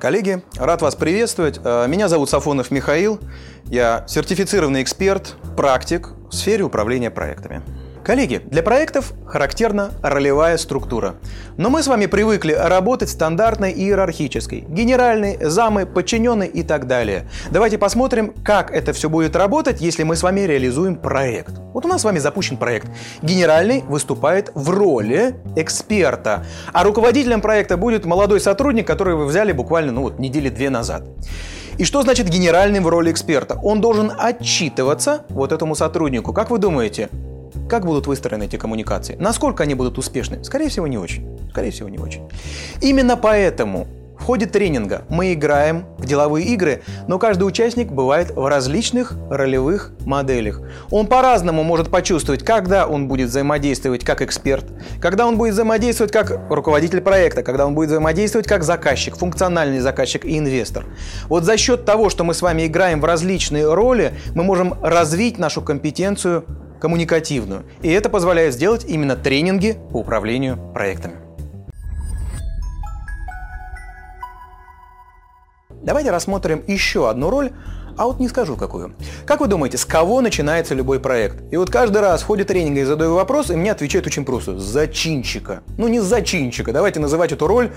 Коллеги, рад вас приветствовать. Э, меня зовут Сафонов Михаил. Я сертифицированный эксперт, практик в сфере управления проектами. Коллеги, для проектов характерна ролевая структура. Но мы с вами привыкли работать стандартной и иерархической. Генеральный, замы, подчиненный и так далее. Давайте посмотрим, как это все будет работать, если мы с вами реализуем проект. Вот у нас с вами запущен проект. Генеральный выступает в роли эксперта, а руководителем проекта будет молодой сотрудник, который вы взяли буквально ну, вот, недели две назад. И что значит генеральный в роли эксперта? Он должен отчитываться вот этому сотруднику. Как вы думаете, как будут выстроены эти коммуникации? Насколько они будут успешны? Скорее всего, не очень. Скорее всего, не очень. Именно поэтому в ходе тренинга мы играем в деловые игры, но каждый участник бывает в различных ролевых моделях. Он по-разному может почувствовать, когда он будет взаимодействовать как эксперт, когда он будет взаимодействовать как руководитель проекта, когда он будет взаимодействовать как заказчик, функциональный заказчик и инвестор. Вот за счет того, что мы с вами играем в различные роли, мы можем развить нашу компетенцию коммуникативную. И это позволяет сделать именно тренинги по управлению проектами. Давайте рассмотрим еще одну роль, а вот не скажу какую. Как вы думаете, с кого начинается любой проект? И вот каждый раз в ходе тренинга я задаю вопрос, и мне отвечают очень просто. Зачинщика. Ну не зачинщика, давайте называть эту роль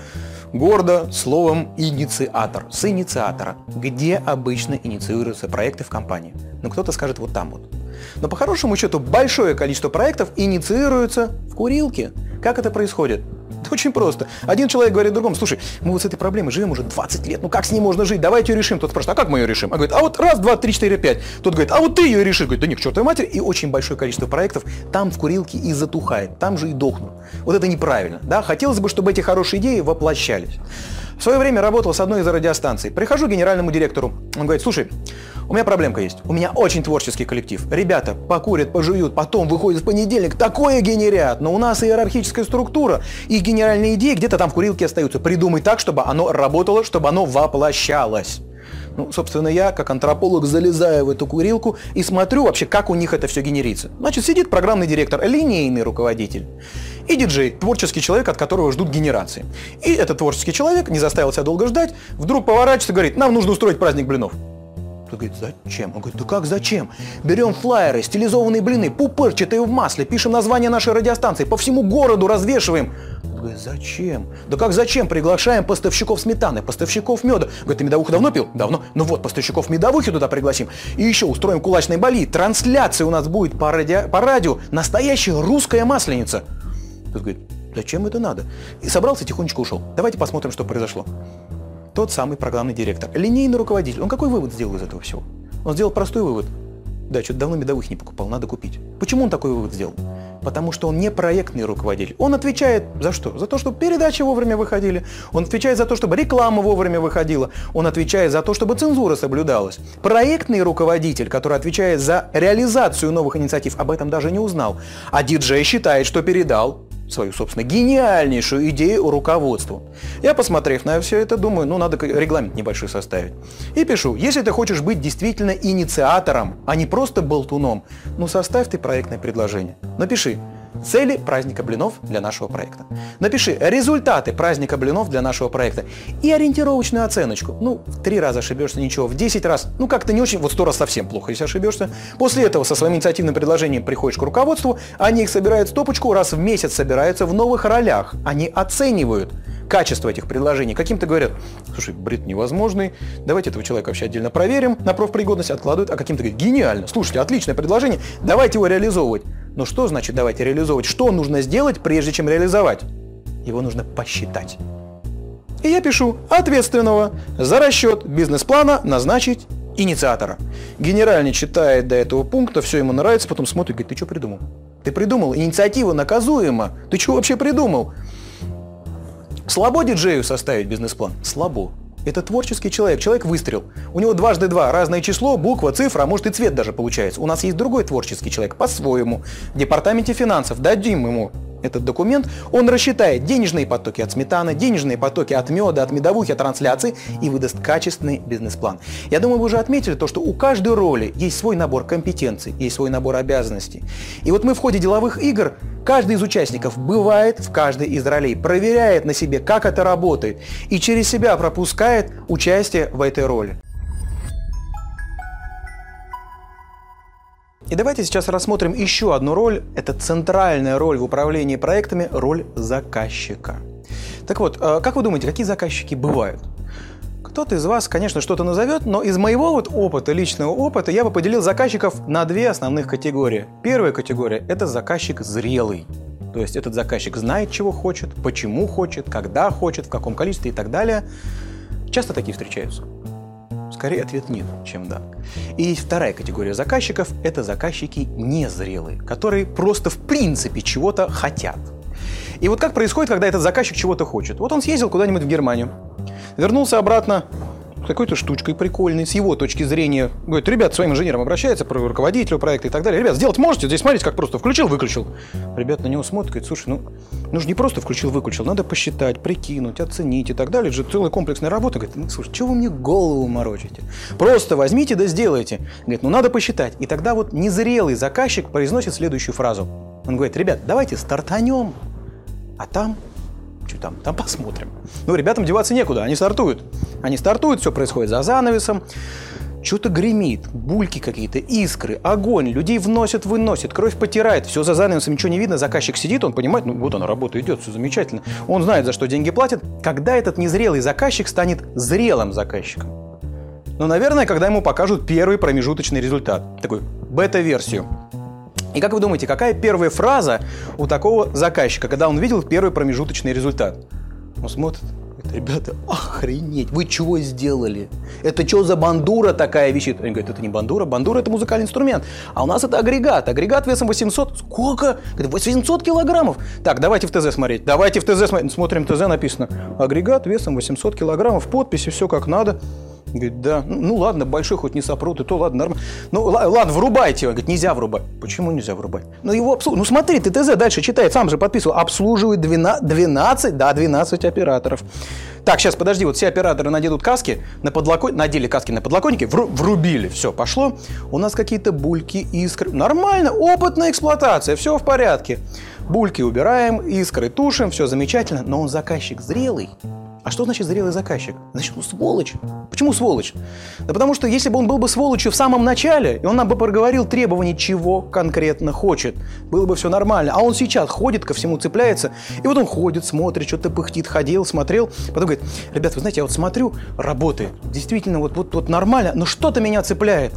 гордо словом инициатор. С инициатора. Где обычно инициируются проекты в компании? Ну кто-то скажет вот там вот. Но по хорошему счету большое количество проектов инициируется в курилке. Как это происходит? очень просто. Один человек говорит другому, слушай, мы вот с этой проблемой живем уже 20 лет, ну как с ней можно жить? Давайте ее решим. Тот спрашивает, а как мы ее решим? А говорит, а вот раз, два, три, четыре, пять. Тот говорит, а вот ты ее решишь. Говорит, да не, к чертовой матери. И очень большое количество проектов там в курилке и затухает, там же и дохнут. Вот это неправильно. Да? Хотелось бы, чтобы эти хорошие идеи воплощались. В свое время работал с одной из радиостанций. Прихожу к генеральному директору. Он говорит, слушай, у меня проблемка есть. У меня очень творческий коллектив. Ребята покурят, пожуют, потом выходят в понедельник, такое генерят. Но у нас иерархическая структура, и генеральные идеи где-то там в курилке остаются. Придумай так, чтобы оно работало, чтобы оно воплощалось. Ну, собственно, я, как антрополог, залезаю в эту курилку и смотрю вообще, как у них это все генерится. Значит, сидит программный директор, линейный руководитель. И диджей, творческий человек, от которого ждут генерации. И этот творческий человек не заставил себя долго ждать, вдруг поворачивается и говорит, нам нужно устроить праздник блинов. Кто говорит, зачем? Он говорит, да как зачем? Берем флайеры, стилизованные блины, пупырчатые в масле, пишем название нашей радиостанции, по всему городу развешиваем. Он говорит, зачем? Да как зачем? Приглашаем поставщиков сметаны, поставщиков меда. Говорит, ты медовуху давно пил? Давно. Ну вот, поставщиков медовухи туда пригласим. И еще устроим кулачный боли. Трансляция у нас будет по, радио, по радио. Настоящая русская масленица. Тут говорит, зачем это надо? И собрался, тихонечко ушел. Давайте посмотрим, что произошло тот самый программный директор. Линейный руководитель. Он какой вывод сделал из этого всего? Он сделал простой вывод. Да, что-то давно медовых не покупал, надо купить. Почему он такой вывод сделал? Потому что он не проектный руководитель. Он отвечает за что? За то, чтобы передачи вовремя выходили. Он отвечает за то, чтобы реклама вовремя выходила. Он отвечает за то, чтобы цензура соблюдалась. Проектный руководитель, который отвечает за реализацию новых инициатив, об этом даже не узнал. А диджей считает, что передал свою, собственно, гениальнейшую идею руководству. Я, посмотрев на все это, думаю, ну, надо регламент небольшой составить. И пишу, если ты хочешь быть действительно инициатором, а не просто болтуном, ну, составь ты проектное предложение. Напиши, Цели праздника блинов для нашего проекта. Напиши результаты праздника блинов для нашего проекта и ориентировочную оценочку. Ну, в три раза ошибешься, ничего, в 10 раз, ну как-то не очень, вот сто раз совсем плохо, если ошибешься. После этого со своим инициативным предложением приходишь к руководству, они их собирают в стопочку, раз в месяц собираются в новых ролях. Они оценивают качество этих предложений. Каким-то говорят, слушай, бред невозможный, давайте этого человека вообще отдельно проверим на профпригодность, откладывают, а каким-то говорят, гениально, слушайте, отличное предложение, давайте его реализовывать. Но что значит давайте реализовывать? Что нужно сделать, прежде чем реализовать? Его нужно посчитать. И я пишу ответственного за расчет бизнес-плана назначить инициатора. Генеральный читает до этого пункта, все ему нравится, потом смотрит и говорит, ты что придумал? Ты придумал, инициатива наказуема. Ты что вообще придумал? Слабо диджею составить бизнес-план? Слабо. Это творческий человек, человек выстрел. У него дважды два, разное число, буква, цифра, а может и цвет даже получается. У нас есть другой творческий человек, по-своему. В департаменте финансов дадим ему этот документ, он рассчитает денежные потоки от сметаны, денежные потоки от меда, от медовухи, от трансляции и выдаст качественный бизнес-план. Я думаю, вы уже отметили то, что у каждой роли есть свой набор компетенций, есть свой набор обязанностей. И вот мы в ходе деловых игр, каждый из участников бывает в каждой из ролей, проверяет на себе, как это работает, и через себя пропускает участие в этой роли. И давайте сейчас рассмотрим еще одну роль. Это центральная роль в управлении проектами – роль заказчика. Так вот, э, как вы думаете, какие заказчики бывают? Кто-то из вас, конечно, что-то назовет, но из моего вот опыта, личного опыта, я бы поделил заказчиков на две основных категории. Первая категория – это заказчик зрелый. То есть этот заказчик знает, чего хочет, почему хочет, когда хочет, в каком количестве и так далее. Часто такие встречаются. Скорее ответ нет, чем да. И есть вторая категория заказчиков – это заказчики незрелые, которые просто в принципе чего-то хотят. И вот как происходит, когда этот заказчик чего-то хочет? Вот он съездил куда-нибудь в Германию, вернулся обратно, какой-то штучкой прикольной, с его точки зрения. Говорит, ребят, своим инженерам обращается, руководителю проекта и так далее. Ребят, сделать можете? Здесь смотрите, как просто включил-выключил. Ребят на него смотрят, говорят, слушай, ну, ну же не просто включил-выключил, надо посчитать, прикинуть, оценить и так далее. Это же целая комплексная работа. Говорит, ну, слушай, чего вы мне голову морочите? Просто возьмите да сделайте. Говорит, ну надо посчитать. И тогда вот незрелый заказчик произносит следующую фразу. Он говорит, ребят, давайте стартанем, а там что там, там посмотрим. Ну, ребятам деваться некуда, они стартуют. Они стартуют, все происходит за занавесом. Что-то гремит, бульки какие-то, искры, огонь, людей вносят, выносят, кровь потирает, все за занавесом, ничего не видно, заказчик сидит, он понимает, ну вот она, работа идет, все замечательно. Он знает, за что деньги платят. Когда этот незрелый заказчик станет зрелым заказчиком? Ну, наверное, когда ему покажут первый промежуточный результат, такой бета-версию. И как вы думаете, какая первая фраза у такого заказчика, когда он видел первый промежуточный результат? Он смотрит, ребята, охренеть, вы чего сделали? Это что за бандура такая висит? Они говорят, это не бандура, бандура это музыкальный инструмент. А у нас это агрегат, агрегат весом 800, сколько? Говорит, 800 килограммов. Так, давайте в ТЗ смотреть, давайте в ТЗ смотреть. Смотрим ТЗ, написано, агрегат весом 800 килограммов, подписи, все как надо. Говорит, да, ну, ну ладно, большой хоть не сопрут, и то ладно, нормально. Ну ладно, врубайте. Говорит, нельзя врубать. Почему нельзя врубать? Ну его обслуживают. Ну смотри, ТТЗ дальше читает, сам же подписывал. Обслуживает 12, 12, да, 12 операторов. Так, сейчас, подожди, вот все операторы наденут каски, на подлокон... надели каски на подлокотники, вру... врубили, все, пошло. У нас какие-то бульки, искры. Нормально, опытная эксплуатация, все в порядке. Бульки убираем, искры тушим, все замечательно, но он заказчик зрелый. А что значит зрелый заказчик? Значит, он сволочь. Почему сволочь? Да потому что если бы он был бы сволочью в самом начале, и он нам бы проговорил требования, чего конкретно хочет, было бы все нормально. А он сейчас ходит, ко всему цепляется, и вот он ходит, смотрит, что-то пыхтит, ходил, смотрел, потом говорит, ребят, вы знаете, я вот смотрю, работает, действительно, вот, вот, вот нормально, но что-то меня цепляет.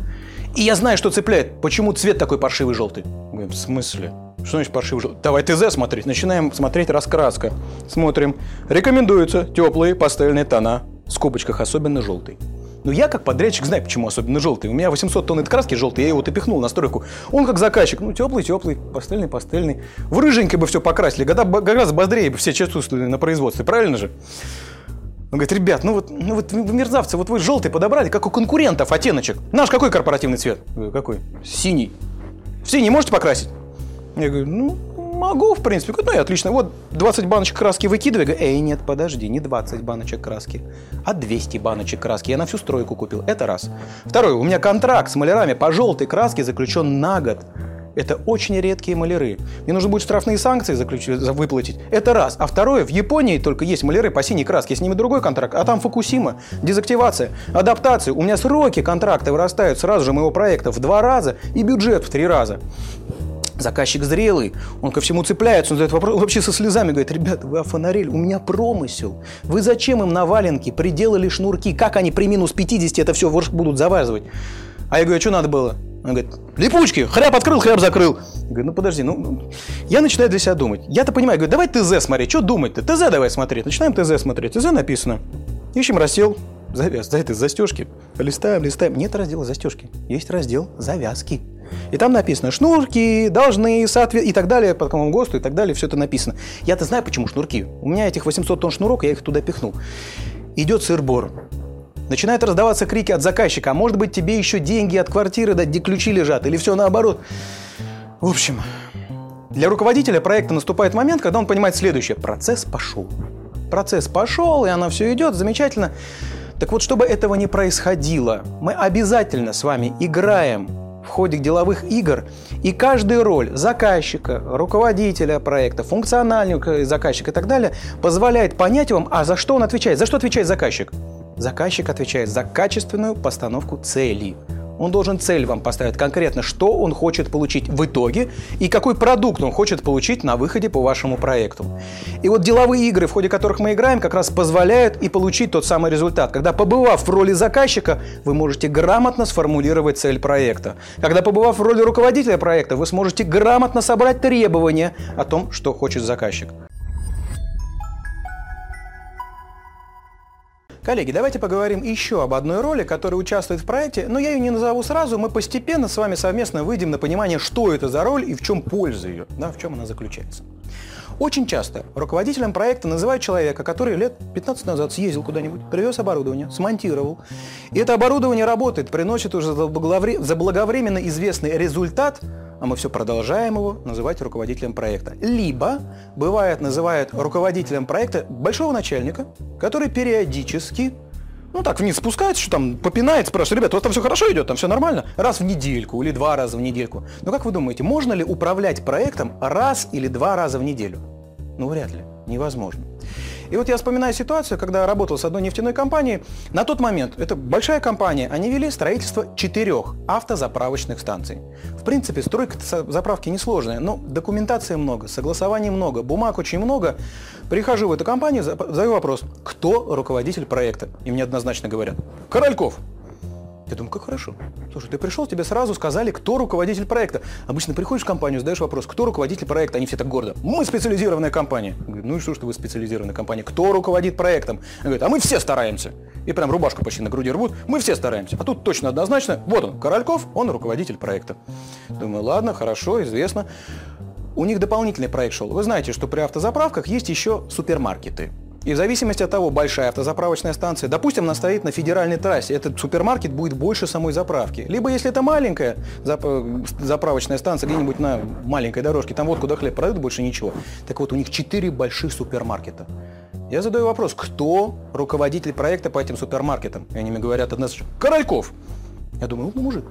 И я знаю, что цепляет. Почему цвет такой паршивый желтый? В смысле? Что значит паршивый желтый? Давай ТЗ смотреть. Начинаем смотреть раскраска. Смотрим. Рекомендуются теплые пастельные тона. В скобочках особенно желтый. Но я как подрядчик знаю, почему особенно желтый. У меня 800 тонн этой краски желтый, я его вот и пихнул на стройку. Он как заказчик, ну теплый, теплый, пастельный, пастельный. В рыженькой бы все покрасили, раз бодрее бы все чувствовали на производстве, правильно же? Он говорит, ребят, ну вот, ну вот вы мерзавцы, вот вы желтый подобрали, как у конкурентов оттеночек. Наш какой корпоративный цвет? какой? Синий. В синий можете покрасить? Я говорю, ну, могу, в принципе. Ну и отлично. Вот 20 баночек краски выкидывай. Говорю, эй, нет, подожди, не 20 баночек краски, а 200 баночек краски. Я на всю стройку купил. Это раз. Второе, у меня контракт с малярами по желтой краске заключен на год. Это очень редкие маляры. Мне нужно будет штрафные санкции заключить, выплатить. Это раз. А второе, в Японии только есть маляры по синей краске. С ними другой контракт. А там Фукусима, дезактивация, адаптация. У меня сроки контракта вырастают сразу же моего проекта в два раза и бюджет в три раза. Заказчик зрелый, он ко всему цепляется, он задает вопрос, вообще со слезами говорит, ребята, вы офонарели, у меня промысел. Вы зачем им на валенки приделали шнурки? Как они при минус 50 это все будут завязывать? А я говорю, а что надо было? Он говорит, липучки, хряб открыл, хряб закрыл. Я говорю, ну подожди, ну, я начинаю для себя думать. Я-то понимаю, говорю, давай ТЗ смотри, что думать-то? ТЗ давай смотреть. Начинаем ТЗ смотреть. ТЗ написано. Ищем раздел завяз, за это застежки. Листаем, листаем. Нет раздела застежки. Есть раздел завязки. И там написано шнурки, должны, соответственно, и так далее, по какому ГОСТу, и так далее, все это написано. Я-то знаю, почему шнурки. У меня этих 800 тонн шнурок, я их туда пихнул. Идет сыр-бор. Начинают раздаваться крики от заказчика, а может быть тебе еще деньги от квартиры дать, где ключи лежат, или все наоборот. В общем, Для руководителя проекта наступает момент, когда он понимает следующее. Процесс пошел. Процесс пошел, и оно все идет, замечательно. Так вот, чтобы этого не происходило, мы обязательно с вами играем в ходе деловых игр, и каждая роль заказчика, руководителя проекта, функционального заказчика и так далее позволяет понять вам, а за что он отвечает. За что отвечает заказчик? Заказчик отвечает за качественную постановку целей. Он должен цель вам поставить конкретно, что он хочет получить в итоге и какой продукт он хочет получить на выходе по вашему проекту. И вот деловые игры, в ходе которых мы играем, как раз позволяют и получить тот самый результат. Когда побывав в роли заказчика, вы можете грамотно сформулировать цель проекта. Когда побывав в роли руководителя проекта, вы сможете грамотно собрать требования о том, что хочет заказчик. Коллеги, давайте поговорим еще об одной роли, которая участвует в проекте, но я ее не назову сразу, мы постепенно с вами совместно выйдем на понимание, что это за роль и в чем польза ее, да, в чем она заключается. Очень часто руководителем проекта называют человека, который лет 15 назад съездил куда-нибудь, привез оборудование, смонтировал. И это оборудование работает, приносит уже заблаговременно известный результат, а мы все продолжаем его называть руководителем проекта. Либо, бывает, называют руководителем проекта большого начальника, который периодически ну так, вниз спускается, что там попинает, спрашивает, ребят, у вас там все хорошо идет, там все нормально? Раз в недельку или два раза в недельку. Но как вы думаете, можно ли управлять проектом раз или два раза в неделю? Ну, вряд ли. Невозможно. И вот я вспоминаю ситуацию, когда работал с одной нефтяной компанией. На тот момент, это большая компания, они вели строительство четырех автозаправочных станций. В принципе, стройка заправки несложная, но документации много, согласований много, бумаг очень много. Прихожу в эту компанию, задаю вопрос, кто руководитель проекта? И мне однозначно говорят, Корольков. Я думаю, как хорошо. Слушай, ты пришел, тебе сразу сказали, кто руководитель проекта. Обычно приходишь в компанию, задаешь вопрос, кто руководитель проекта, они все так гордо. Мы специализированная компания. Говорю, ну и что, что вы специализированная компания? Кто руководит проектом? Он говорит, а мы все стараемся. И прям рубашку почти на груди рвут. Мы все стараемся. А тут точно однозначно, вот он, Корольков, он руководитель проекта. Думаю, ладно, хорошо, известно. У них дополнительный проект шел. Вы знаете, что при автозаправках есть еще супермаркеты. И в зависимости от того, большая автозаправочная станция, допустим, она стоит на федеральной трассе, этот супермаркет будет больше самой заправки. Либо если это маленькая зап- заправочная станция где-нибудь на маленькой дорожке, там вот куда хлеб продают, больше ничего. Так вот, у них четыре больших супермаркета. Я задаю вопрос, кто руководитель проекта по этим супермаркетам? И они мне говорят однозначно, Корольков. Я думаю, ну, мужик,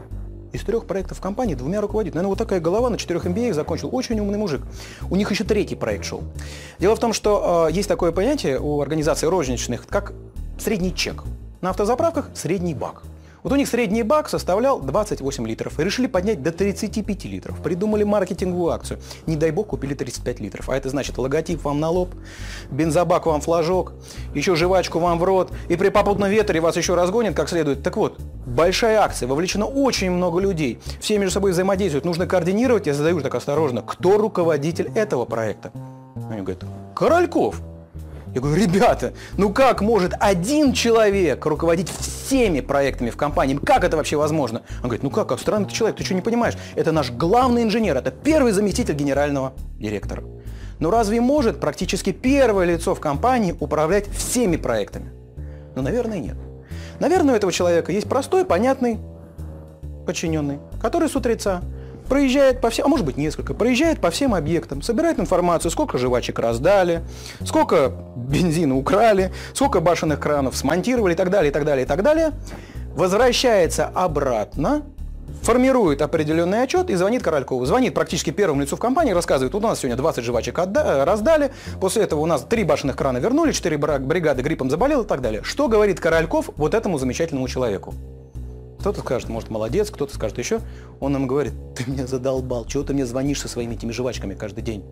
из трех проектов компании двумя руководит. Наверное, вот такая голова на четырех MBA закончил. Очень умный мужик. У них еще третий проект шел. Дело в том, что э, есть такое понятие у организаций розничных, как средний чек. На автозаправках средний бак. Вот у них средний бак составлял 28 литров. И решили поднять до 35 литров. Придумали маркетинговую акцию. Не дай бог, купили 35 литров. А это значит логотип вам на лоб, бензобак вам флажок, еще жвачку вам в рот. И при попутном ветре вас еще разгонят как следует. Так вот, большая акция, вовлечено очень много людей. Все между собой взаимодействуют. Нужно координировать. Я задаю так осторожно, кто руководитель этого проекта? Они говорят, Корольков. Я говорю, ребята, ну как может один человек руководить всеми проектами в компании? Как это вообще возможно? Он говорит, ну как, как странный ты человек, ты что не понимаешь? Это наш главный инженер, это первый заместитель генерального директора. Но разве может практически первое лицо в компании управлять всеми проектами? Ну, наверное, нет. Наверное, у этого человека есть простой, понятный подчиненный, который с утреца проезжает по всем, а может быть несколько, проезжает по всем объектам, собирает информацию, сколько жвачек раздали, сколько бензина украли, сколько башенных кранов смонтировали и так далее, и так далее, и так далее, возвращается обратно, формирует определенный отчет и звонит Королькову. Звонит практически первому лицу в компании, рассказывает, у нас сегодня 20 жвачек отда- раздали, после этого у нас 3 башенных крана вернули, 4 бригады гриппом заболел и так далее. Что говорит Корольков вот этому замечательному человеку? Кто-то скажет, может, молодец, кто-то скажет еще. Он нам говорит, ты меня задолбал, чего ты мне звонишь со своими этими жвачками каждый день?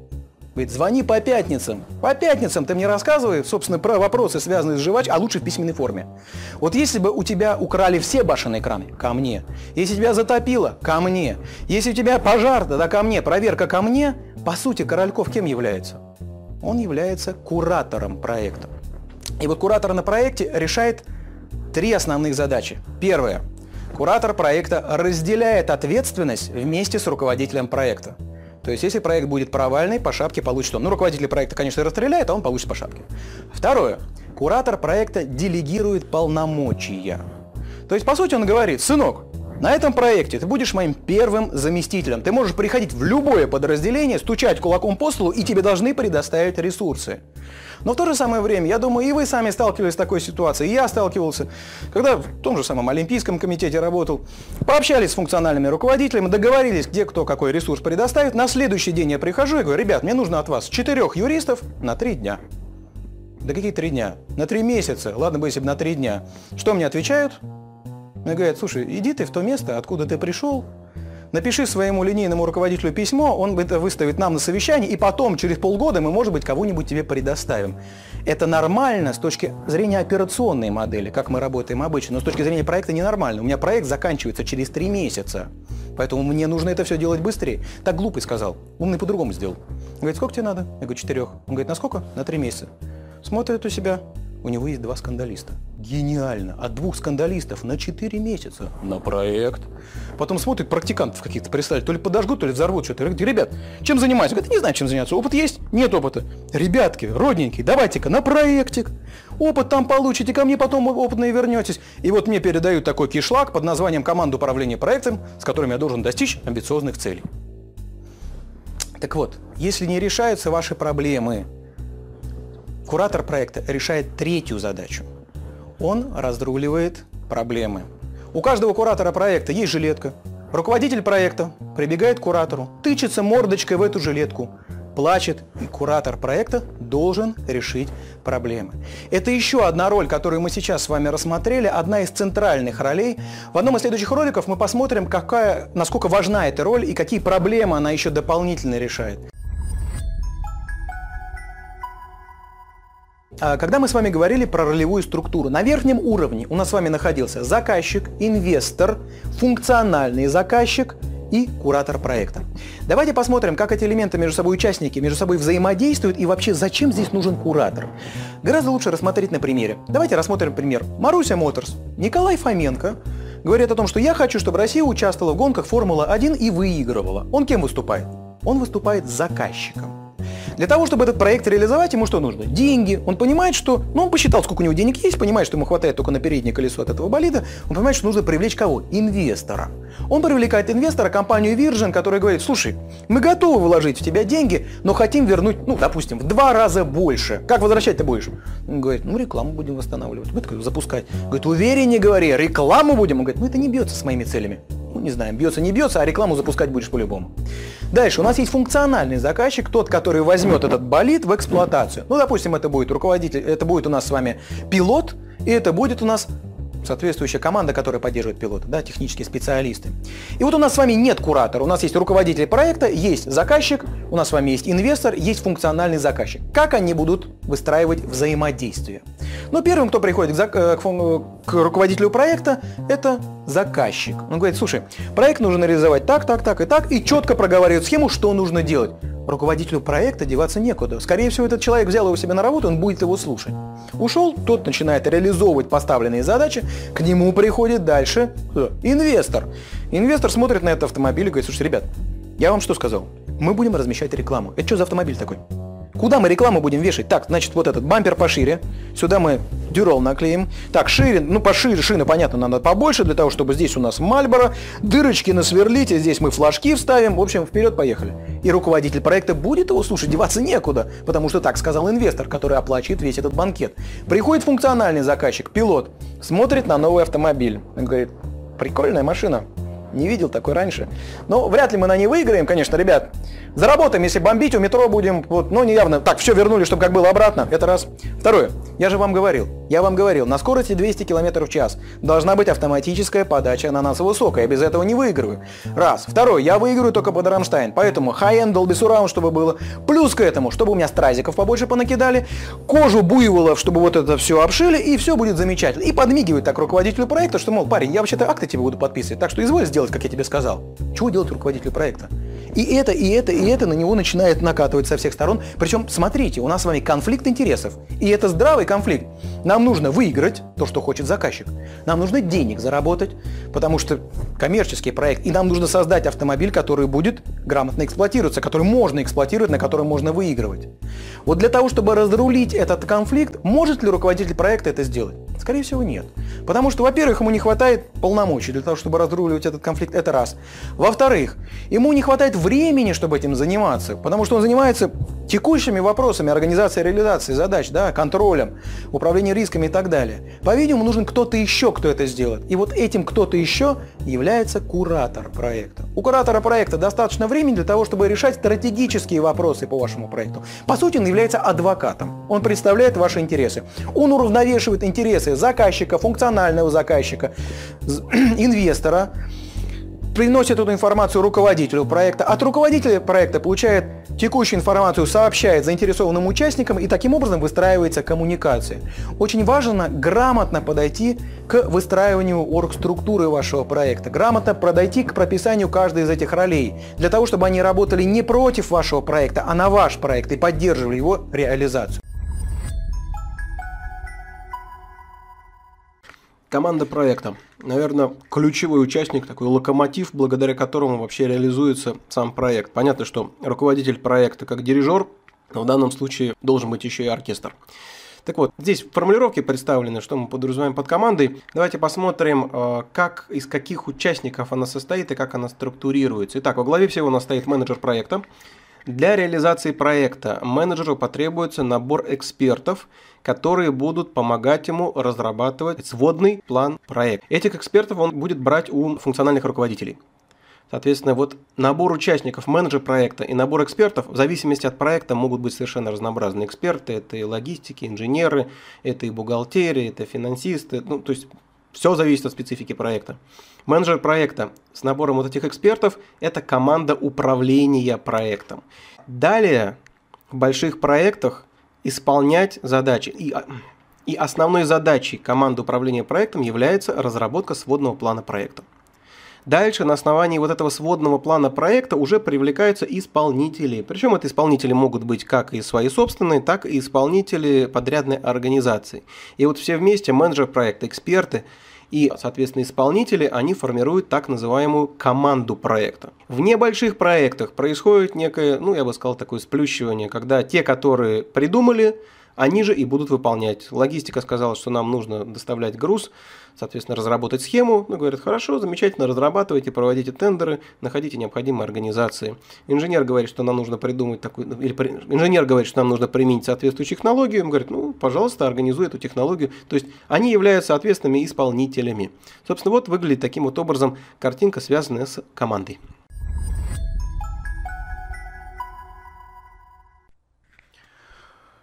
Говорит, звони по пятницам. По пятницам ты мне рассказывай, собственно, про вопросы, связанные с жвачкой, а лучше в письменной форме. Вот если бы у тебя украли все башенные краны, ко мне. Если тебя затопило, ко мне. Если у тебя пожар, тогда ко мне. Проверка ко мне. По сути, Корольков кем является? Он является куратором проекта. И вот куратор на проекте решает три основных задачи. Первое Куратор проекта разделяет ответственность вместе с руководителем проекта. То есть, если проект будет провальный, по шапке получит он. Ну, руководитель проекта, конечно, расстреляет, а он получит по шапке. Второе. Куратор проекта делегирует полномочия. То есть, по сути, он говорит, сынок, На этом проекте ты будешь моим первым заместителем. Ты можешь приходить в любое подразделение, стучать кулаком по столу, и тебе должны предоставить ресурсы. Но в то же самое время, я думаю, и вы сами сталкивались с такой ситуацией, и я сталкивался, когда в том же самом Олимпийском комитете работал, пообщались с функциональными руководителями, договорились, где кто какой ресурс предоставит. На следующий день я прихожу и говорю, ребят, мне нужно от вас четырех юристов на три дня. Да какие три дня? На три месяца. Ладно бы, если бы на три дня. Что мне отвечают? Мне говорят, слушай, иди ты в то место, откуда ты пришел, напиши своему линейному руководителю письмо, он это выставит нам на совещание, и потом, через полгода, мы, может быть, кого-нибудь тебе предоставим. Это нормально с точки зрения операционной модели, как мы работаем обычно, но с точки зрения проекта ненормально. У меня проект заканчивается через три месяца, поэтому мне нужно это все делать быстрее. Так глупый сказал, умный по-другому сделал. Он говорит, сколько тебе надо? Я говорю, четырех. Он говорит, на сколько? На три месяца. Смотрит у себя, у него есть два скандалиста. Гениально. От двух скандалистов на 4 месяца на проект. Потом смотрит, практикантов каких-то прислали. То ли подожгут, то ли взорвут что-то. Говорит, ребят, чем занимаюсь? Говорит, не знаю, чем заняться. Опыт есть? Нет опыта. Ребятки, родненькие, давайте-ка на проектик. Опыт там получите, ко мне потом опытные вернетесь. И вот мне передают такой кишлак под названием «Команда управления проектом», с которым я должен достичь амбициозных целей. Так вот, если не решаются ваши проблемы, Куратор проекта решает третью задачу. Он разруливает проблемы. У каждого куратора проекта есть жилетка. Руководитель проекта прибегает к куратору, тычется мордочкой в эту жилетку, плачет, и куратор проекта должен решить проблемы. Это еще одна роль, которую мы сейчас с вами рассмотрели, одна из центральных ролей. В одном из следующих роликов мы посмотрим, какая, насколько важна эта роль и какие проблемы она еще дополнительно решает. Когда мы с вами говорили про ролевую структуру, на верхнем уровне у нас с вами находился заказчик, инвестор, функциональный заказчик и куратор проекта. Давайте посмотрим, как эти элементы между собой участники между собой взаимодействуют и вообще зачем здесь нужен куратор. Гораздо лучше рассмотреть на примере. Давайте рассмотрим пример. Маруся Моторс, Николай Фоменко говорит о том, что я хочу, чтобы Россия участвовала в гонках Формула-1 и выигрывала. Он кем выступает? Он выступает заказчиком. Для того, чтобы этот проект реализовать, ему что нужно? Деньги. Он понимает, что... Ну, он посчитал, сколько у него денег есть, понимает, что ему хватает только на переднее колесо от этого болида. Он понимает, что нужно привлечь кого? Инвестора. Он привлекает инвестора, компанию Virgin, которая говорит, слушай, мы готовы вложить в тебя деньги, но хотим вернуть, ну, допустим, в два раза больше. Как возвращать ты будешь? Он говорит, ну, рекламу будем восстанавливать. Говорит, запускать. Говорит, увереннее говори, рекламу будем. Он говорит, ну, это не бьется с моими целями ну не знаю, бьется, не бьется, а рекламу запускать будешь по-любому. Дальше, у нас есть функциональный заказчик, тот, который возьмет этот болид в эксплуатацию. Ну, допустим, это будет руководитель, это будет у нас с вами пилот, и это будет у нас соответствующая команда, которая поддерживает пилота, да, технические специалисты. И вот у нас с вами нет куратора, у нас есть руководитель проекта, есть заказчик, у нас с вами есть инвестор, есть функциональный заказчик. Как они будут выстраивать взаимодействие? Ну, первым, кто приходит к, к, к руководителю проекта, это заказчик. Он говорит, слушай, проект нужно реализовать так, так, так и так, и четко проговаривает схему, что нужно делать руководителю проекта деваться некуда. Скорее всего, этот человек взял его себе на работу, он будет его слушать. Ушел, тот начинает реализовывать поставленные задачи, к нему приходит дальше кто? инвестор. Инвестор смотрит на этот автомобиль и говорит, слушайте, ребят, я вам что сказал? Мы будем размещать рекламу. Это что за автомобиль такой? Куда мы рекламу будем вешать? Так, значит, вот этот бампер пошире. Сюда мы дюрол наклеим. Так, шире, ну пошире, шины, понятно, надо побольше, для того, чтобы здесь у нас Мальборо, дырочки насверлить, здесь мы флажки вставим. В общем, вперед, поехали. И руководитель проекта будет его слушать, деваться некуда, потому что так сказал инвестор, который оплачивает весь этот банкет. Приходит функциональный заказчик, пилот, смотрит на новый автомобиль. Он говорит, прикольная машина, не видел такой раньше. Но вряд ли мы на ней выиграем, конечно, ребят. Заработаем, если бомбить, у метро будем, вот, ну, не явно. Так, все вернули, чтобы как было обратно. Это раз. Второе. Я же вам говорил, я вам говорил, на скорости 200 км в час должна быть автоматическая подача на нас высокая. Я без этого не выиграю. Раз. Второе. Я выиграю только под Рамштайн. Поэтому high-end Dolby Surround, чтобы было. Плюс к этому, чтобы у меня стразиков побольше понакидали, кожу буйволов, чтобы вот это все обшили, и все будет замечательно. И подмигивает так руководителю проекта, что, мол, парень, я вообще-то акты тебе буду подписывать, так что изволь сделать, как я тебе сказал. Чего делать руководителю проекта? И это, и это, и это на него начинает накатывать со всех сторон. Причем, смотрите, у нас с вами конфликт интересов. И это здравый конфликт. Нам нужно выиграть то, что хочет заказчик. Нам нужно денег заработать, потому что коммерческий проект. И нам нужно создать автомобиль, который будет грамотно эксплуатироваться, который можно эксплуатировать, на котором можно выигрывать. Вот для того, чтобы разрулить этот конфликт, может ли руководитель проекта это сделать? Скорее всего, нет. Потому что, во-первых, ему не хватает полномочий для того, чтобы разруливать этот конфликт, это раз. Во-вторых, ему не хватает времени, чтобы этим заниматься, потому что он занимается текущими вопросами организации реализации задач, да, контролем, управлением рисками и так далее. По-видимому, нужен кто-то еще, кто это сделает. И вот этим кто-то еще является куратор проекта. У куратора проекта достаточно времени для того, чтобы решать стратегические вопросы по вашему проекту. По сути, он является адвокатом. Он представляет ваши интересы. Он уравновешивает интересы заказчика, функционального заказчика, инвестора, приносит эту информацию руководителю проекта. От руководителя проекта получает текущую информацию, сообщает заинтересованным участникам и таким образом выстраивается коммуникация. Очень важно грамотно подойти к выстраиванию оргструктуры вашего проекта, грамотно подойти к прописанию каждой из этих ролей, для того, чтобы они работали не против вашего проекта, а на ваш проект и поддерживали его реализацию. Команда проекта. Наверное, ключевой участник, такой локомотив, благодаря которому вообще реализуется сам проект. Понятно, что руководитель проекта как дирижер, но в данном случае должен быть еще и оркестр. Так вот, здесь в формулировке представлены, что мы подразумеваем под командой. Давайте посмотрим, э, как, из каких участников она состоит и как она структурируется. Итак, во главе всего у нас стоит менеджер проекта. Для реализации проекта менеджеру потребуется набор экспертов, которые будут помогать ему разрабатывать сводный план проекта. Этих экспертов он будет брать у функциональных руководителей. Соответственно, вот набор участников, менеджер проекта и набор экспертов в зависимости от проекта могут быть совершенно разнообразные эксперты. Это и логистики, инженеры, это и бухгалтерия, это финансисты. Ну, то есть все зависит от специфики проекта. Менеджер проекта с набором вот этих экспертов – это команда управления проектом. Далее в больших проектах исполнять задачи. И, и основной задачей команды управления проектом является разработка сводного плана проекта. Дальше на основании вот этого сводного плана проекта уже привлекаются исполнители. Причем это исполнители могут быть как и свои собственные, так и исполнители подрядной организации. И вот все вместе, менеджер проекта, эксперты и, соответственно, исполнители, они формируют так называемую команду проекта. В небольших проектах происходит некое, ну, я бы сказал, такое сплющивание, когда те, которые придумали, они же и будут выполнять. Логистика сказала, что нам нужно доставлять груз, соответственно, разработать схему. Ну, говорят, хорошо, замечательно, разрабатывайте, проводите тендеры, находите необходимые организации. Инженер говорит, что нам нужно придумать такую, или инженер говорит, что нам нужно применить соответствующую технологию. Им говорит, ну, пожалуйста, организуй эту технологию. То есть они являются ответственными исполнителями. Собственно, вот выглядит таким вот образом картинка, связанная с командой.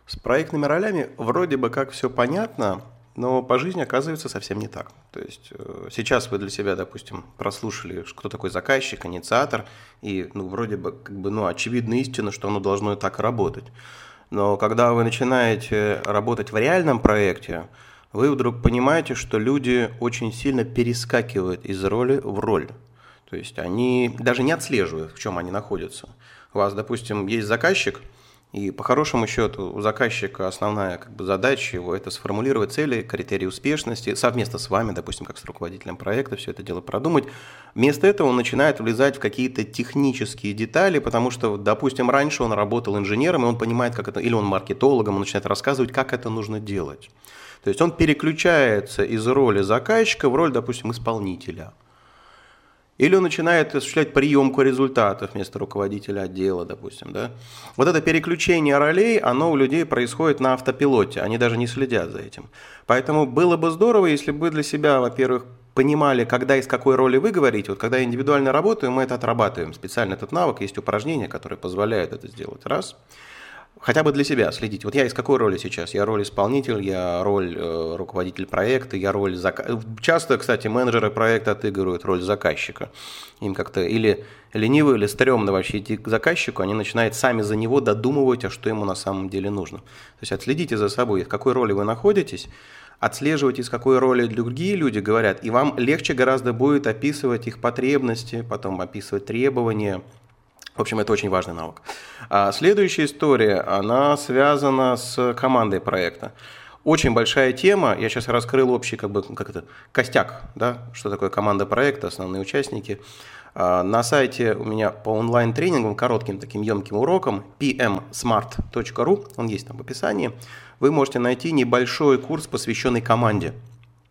С проектными ролями вроде бы как все понятно, но по жизни оказывается совсем не так. То есть э, сейчас вы для себя, допустим, прослушали, кто такой заказчик, инициатор, и ну, вроде бы как бы, ну, очевидна истина, что оно должно так работать. Но когда вы начинаете работать в реальном проекте, вы вдруг понимаете, что люди очень сильно перескакивают из роли в роль. То есть они даже не отслеживают, в чем они находятся. У вас, допустим, есть заказчик – и по хорошему счету у заказчика основная как бы, задача его это сформулировать цели, критерии успешности, совместно с вами, допустим, как с руководителем проекта, все это дело продумать. Вместо этого он начинает влезать в какие-то технические детали, потому что, допустим, раньше он работал инженером, и он понимает, как это, или он маркетологом, он начинает рассказывать, как это нужно делать. То есть он переключается из роли заказчика в роль, допустим, исполнителя – или он начинает осуществлять приемку результатов вместо руководителя отдела, допустим. Да? Вот это переключение ролей, оно у людей происходит на автопилоте, они даже не следят за этим. Поэтому было бы здорово, если бы для себя, во-первых, понимали, когда и с какой роли вы говорите. Вот когда я индивидуально работаю, мы это отрабатываем. Специально этот навык, есть упражнения, которые позволяют это сделать. Раз – хотя бы для себя следить. Вот я из какой роли сейчас? Я роль исполнитель, я роль э, руководитель проекта, я роль заказчика. Часто, кстати, менеджеры проекта отыгрывают роль заказчика. Им как-то или лениво, или стрёмно вообще идти к заказчику, они начинают сами за него додумывать, а что ему на самом деле нужно. То есть отследите за собой, в какой роли вы находитесь, отслеживайте, из какой роли другие люди говорят, и вам легче гораздо будет описывать их потребности, потом описывать требования, в общем, это очень важный навык. А следующая история, она связана с командой проекта. Очень большая тема. Я сейчас раскрыл общий как бы, как это, костяк, да, что такое команда проекта, основные участники. А, на сайте у меня по онлайн-тренингам, коротким таким емким урокам, pmsmart.ru, он есть там в описании, вы можете найти небольшой курс, посвященный команде.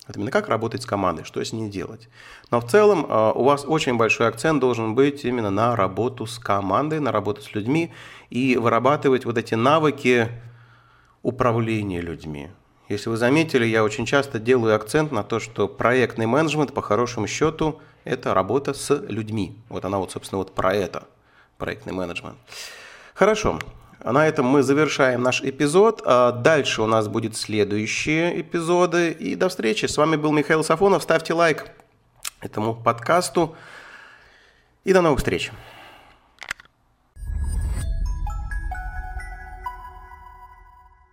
Это именно как работать с командой, что с ней делать. Но в целом э, у вас очень большой акцент должен быть именно на работу с командой, на работу с людьми и вырабатывать вот эти навыки управления людьми. Если вы заметили, я очень часто делаю акцент на то, что проектный менеджмент, по хорошему счету, это работа с людьми. Вот она вот, собственно, вот про это, проектный менеджмент. Хорошо, на этом мы завершаем наш эпизод. А дальше у нас будут следующие эпизоды. И до встречи. С вами был Михаил Сафонов. Ставьте лайк этому подкасту. И до новых встреч.